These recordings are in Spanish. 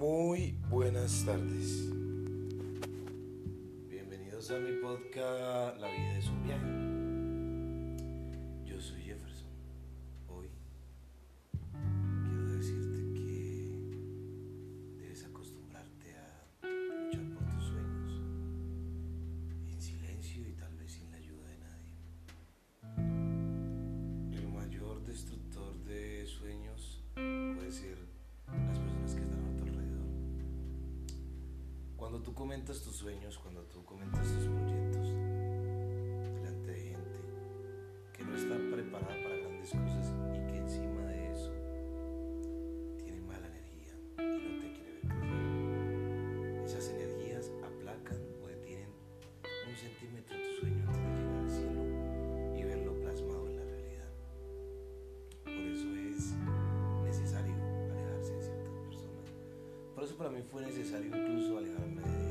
Muy buenas tardes. Bienvenidos a mi podcast La vida es un viaje. cuando tú comentas tus sueños, cuando tú comentas eso para mí fue necesario incluso alejarme de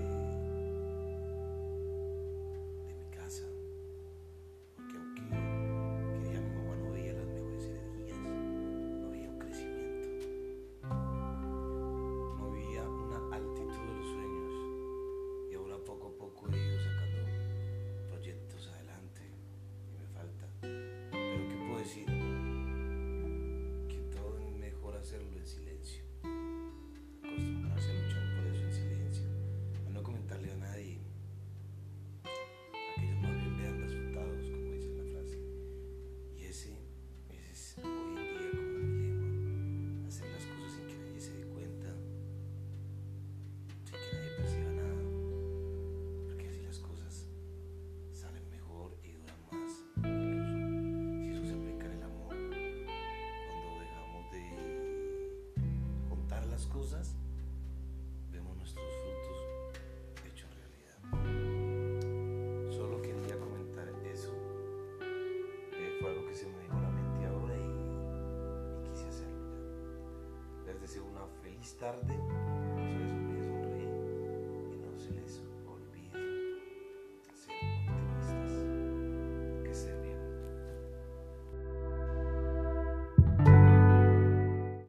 excusas, vemos nuestros frutos hechos realidad. Solo quería comentar eso. Eh, fue algo que se me vino a la mente ahora y, quise hacerlo. Ya. Les deseo una feliz tarde. No se les olvide sonreír y no se les